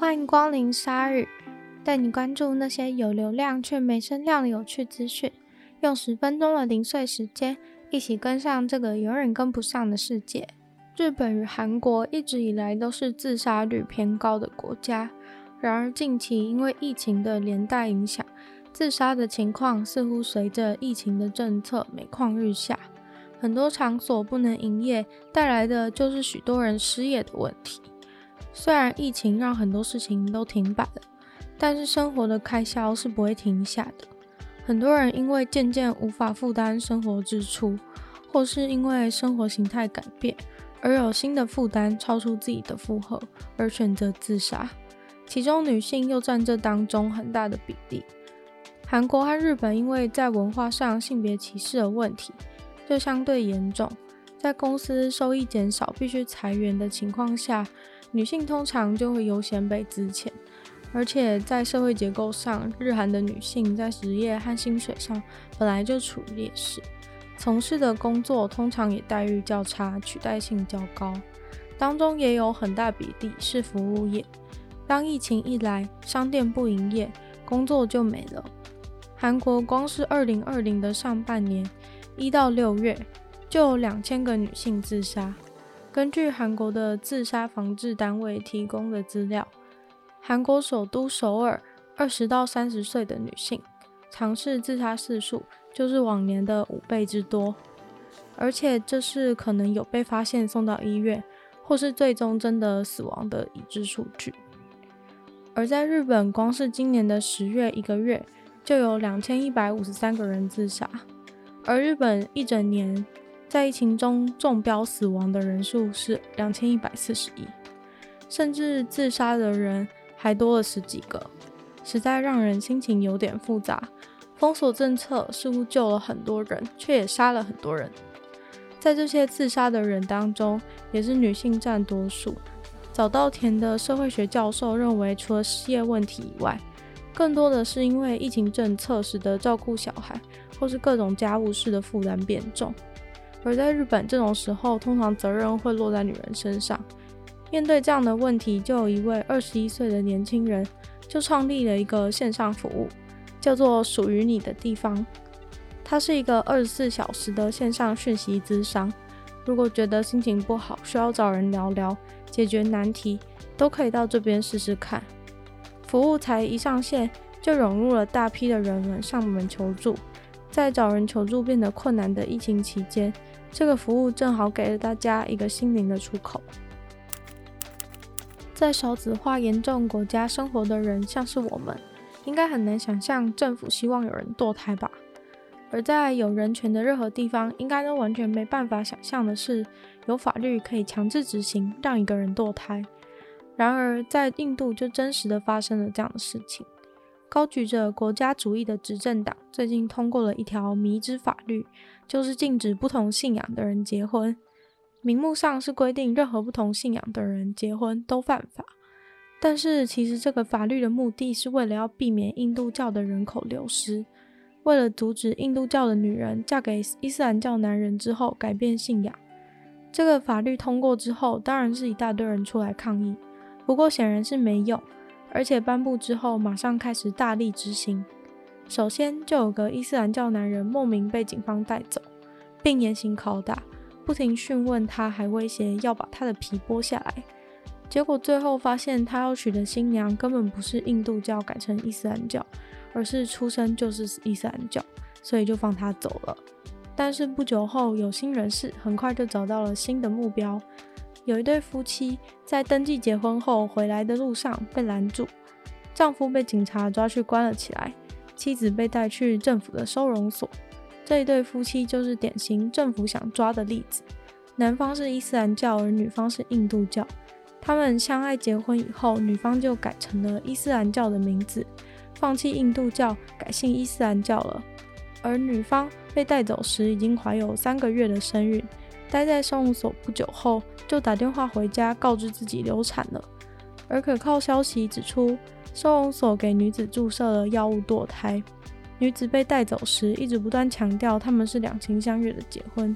欢迎光临鲨语，带你关注那些有流量却没声量的有趣资讯。用十分钟的零碎时间，一起跟上这个永远跟不上的世界。日本与韩国一直以来都是自杀率偏高的国家，然而近期因为疫情的连带影响，自杀的情况似乎随着疫情的政策每况日下。很多场所不能营业，带来的就是许多人失业的问题。虽然疫情让很多事情都停摆了，但是生活的开销是不会停下的。很多人因为渐渐无法负担生活支出，或是因为生活形态改变而有新的负担超出自己的负荷，而选择自杀。其中女性又占这当中很大的比例。韩国和日本因为在文化上性别歧视的问题就相对严重，在公司收益减少、必须裁员的情况下，女性通常就会优先被资遣。而且在社会结构上，日韩的女性在职业和薪水上本来就处于劣势，从事的工作通常也待遇较差，取代性较高，当中也有很大比例是服务业。当疫情一来，商店不营业，工作就没了。韩国光是二零二零的上半年，一到六月就有两千个女性自杀。根据韩国的自杀防治单位提供的资料，韩国首都首尔二十到三十岁的女性尝试自杀次数就是往年的五倍之多，而且这是可能有被发现送到医院，或是最终真的死亡的已知数据。而在日本，光是今年的十月一个月，就有两千一百五十三个人自杀，而日本一整年在疫情中中标死亡的人数是两千一百四十一，甚至自杀的人还多了十几个，实在让人心情有点复杂。封锁政策似乎救了很多人，却也杀了很多人。在这些自杀的人当中，也是女性占多数。早稻田的社会学教授认为，除了失业问题以外，更多的是因为疫情政策使得照顾小孩或是各种家务事的负担变重，而在日本这种时候，通常责任会落在女人身上。面对这样的问题，就有一位二十一岁的年轻人就创立了一个线上服务，叫做“属于你的地方”。它是一个二十四小时的线上讯息咨商，如果觉得心情不好，需要找人聊聊，解决难题，都可以到这边试试看。服务才一上线，就涌入了大批的人们上门求助。在找人求助变得困难的疫情期间，这个服务正好给了大家一个心灵的出口。在少子化严重国家生活的人，像是我们，应该很难想象政府希望有人堕胎吧？而在有人权的任何地方，应该都完全没办法想象的是，有法律可以强制执行让一个人堕胎。然而，在印度就真实的发生了这样的事情。高举着国家主义的执政党最近通过了一条迷之法律，就是禁止不同信仰的人结婚。明目上是规定任何不同信仰的人结婚都犯法，但是其实这个法律的目的是为了要避免印度教的人口流失，为了阻止印度教的女人嫁给伊斯兰教男人之后改变信仰。这个法律通过之后，当然是一大堆人出来抗议。不过显然是没用，而且颁布之后马上开始大力执行。首先就有个伊斯兰教男人莫名被警方带走，并严刑拷打，不停讯问他，还威胁要把他的皮剥下来。结果最后发现他要娶的新娘根本不是印度教改成伊斯兰教，而是出生就是伊斯兰教，所以就放他走了。但是不久后有心人士很快就找到了新的目标。有一对夫妻在登记结婚后回来的路上被拦住，丈夫被警察抓去关了起来，妻子被带去政府的收容所。这一对夫妻就是典型政府想抓的例子。男方是伊斯兰教，而女方是印度教。他们相爱结婚以后，女方就改成了伊斯兰教的名字，放弃印度教，改信伊斯兰教了。而女方被带走时已经怀有三个月的身孕。待在收容所不久后，就打电话回家告知自己流产了。而可靠消息指出，收容所给女子注射了药物堕胎。女子被带走时，一直不断强调他们是两情相悦的结婚，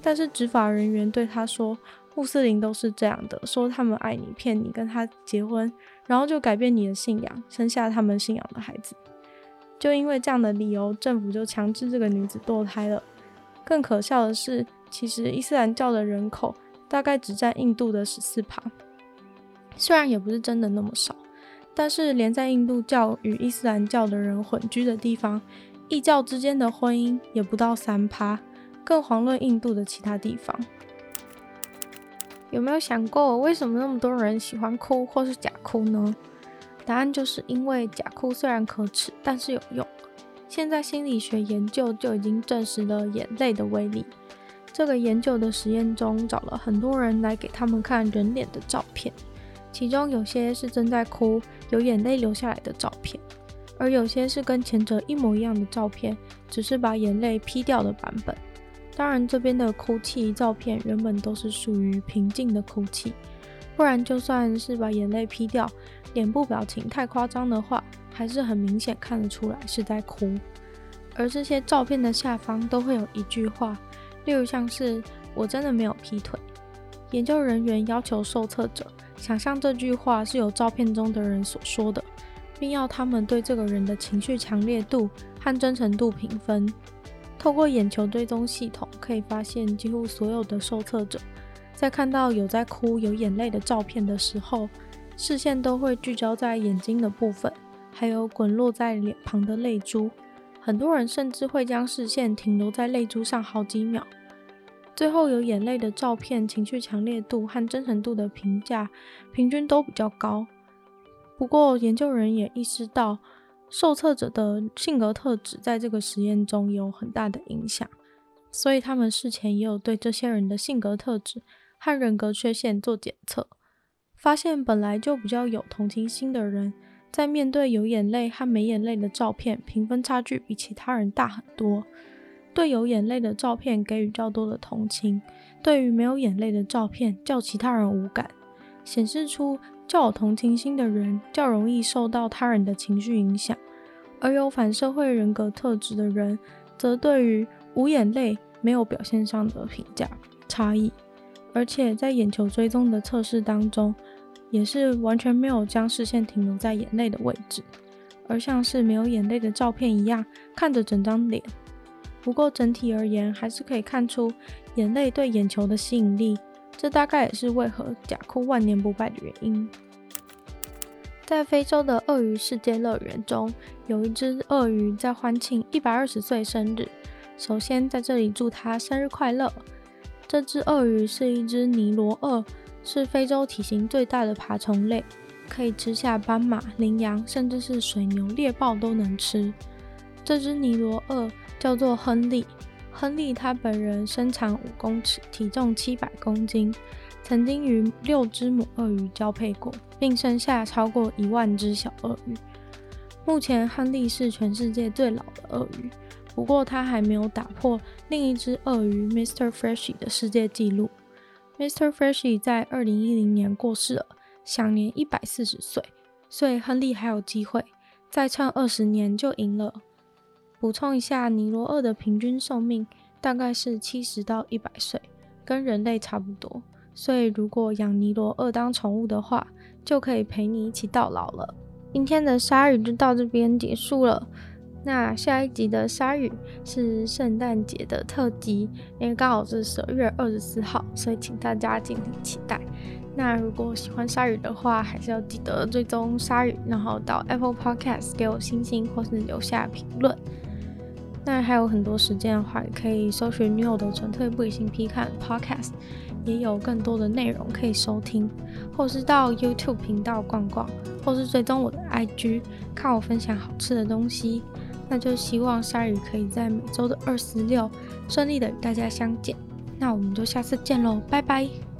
但是执法人员对她说，穆斯林都是这样的，说他们爱你，骗你跟他结婚，然后就改变你的信仰，生下他们信仰的孩子。就因为这样的理由，政府就强制这个女子堕胎了。更可笑的是，其实伊斯兰教的人口大概只占印度的十四趴，虽然也不是真的那么少，但是连在印度教与伊斯兰教的人混居的地方，异教之间的婚姻也不到三趴，更遑论印度的其他地方。有没有想过，为什么那么多人喜欢哭或是假哭呢？答案就是因为假哭虽然可耻，但是有用。现在心理学研究就已经证实了眼泪的威力。这个研究的实验中，找了很多人来给他们看人脸的照片，其中有些是正在哭，有眼泪流下来的照片，而有些是跟前者一模一样的照片，只是把眼泪 P 掉的版本。当然，这边的哭泣照片原本都是属于平静的哭泣，不然就算是把眼泪 P 掉，脸部表情太夸张的话，还是很明显看得出来是在哭。而这些照片的下方都会有一句话，例如像是“我真的没有劈腿”。研究人员要求受测者想象这句话是由照片中的人所说的，并要他们对这个人的情绪强烈度和真诚度评分。透过眼球追踪系统，可以发现几乎所有的受测者，在看到有在哭、有眼泪的照片的时候，视线都会聚焦在眼睛的部分，还有滚落在脸庞的泪珠。很多人甚至会将视线停留在泪珠上好几秒。最后，有眼泪的照片，情绪强烈度和真诚度的评价平均都比较高。不过，研究人也意识到，受测者的性格特质在这个实验中有很大的影响，所以他们事前也有对这些人的性格特质和人格缺陷做检测，发现本来就比较有同情心的人，在面对有眼泪和没眼泪的照片，评分差距比其他人大很多。对有眼泪的照片给予较多的同情，对于没有眼泪的照片较其他人无感，显示出，较有同情心的人较容易受到他人的情绪影响，而有反社会人格特质的人，则对于无眼泪没有表现上的评价差异。而且在眼球追踪的测试当中，也是完全没有将视线停留在眼泪的位置，而像是没有眼泪的照片一样看着整张脸。不过整体而言，还是可以看出眼泪对眼球的吸引力。这大概也是为何假哭万年不败的原因。在非洲的鳄鱼世界乐园中，有一只鳄鱼在欢庆一百二十岁生日。首先，在这里祝它生日快乐。这只鳄鱼是一只尼罗鳄，是非洲体型最大的爬虫类，可以吃下斑马、羚羊，甚至是水牛、猎豹都能吃。这只尼罗鳄叫做亨利。亨利他本人身长五公尺，体重七百公斤，曾经与六只母鳄鱼交配过，并生下超过一万只小鳄鱼。目前，亨利是全世界最老的鳄鱼，不过他还没有打破另一只鳄鱼 Mr. Freshy 的世界纪录。Mr. Freshy 在二零一零年过世了，享年一百四十岁，所以亨利还有机会再唱二十年就赢了。补充一下，尼罗鳄的平均寿命大概是七十到一百岁，跟人类差不多。所以如果养尼罗鳄当宠物的话，就可以陪你一起到老了。今天的鲨鱼就到这边结束了。那下一集的鲨鱼是圣诞节的特辑，因为刚好是十二月二十四号，所以请大家敬请期待。那如果喜欢鲨鱼的话，还是要记得追踪鲨鱼，然后到 Apple Podcast 给我星星或是留下评论。那还有很多时间的话，也可以搜寻女友的纯粹不理性批判 Podcast，也有更多的内容可以收听，或是到 YouTube 频道逛逛，或是追踪我的 IG，看我分享好吃的东西。那就希望鲨鱼可以在每周的二十六顺利的与大家相见。那我们就下次见喽，拜拜。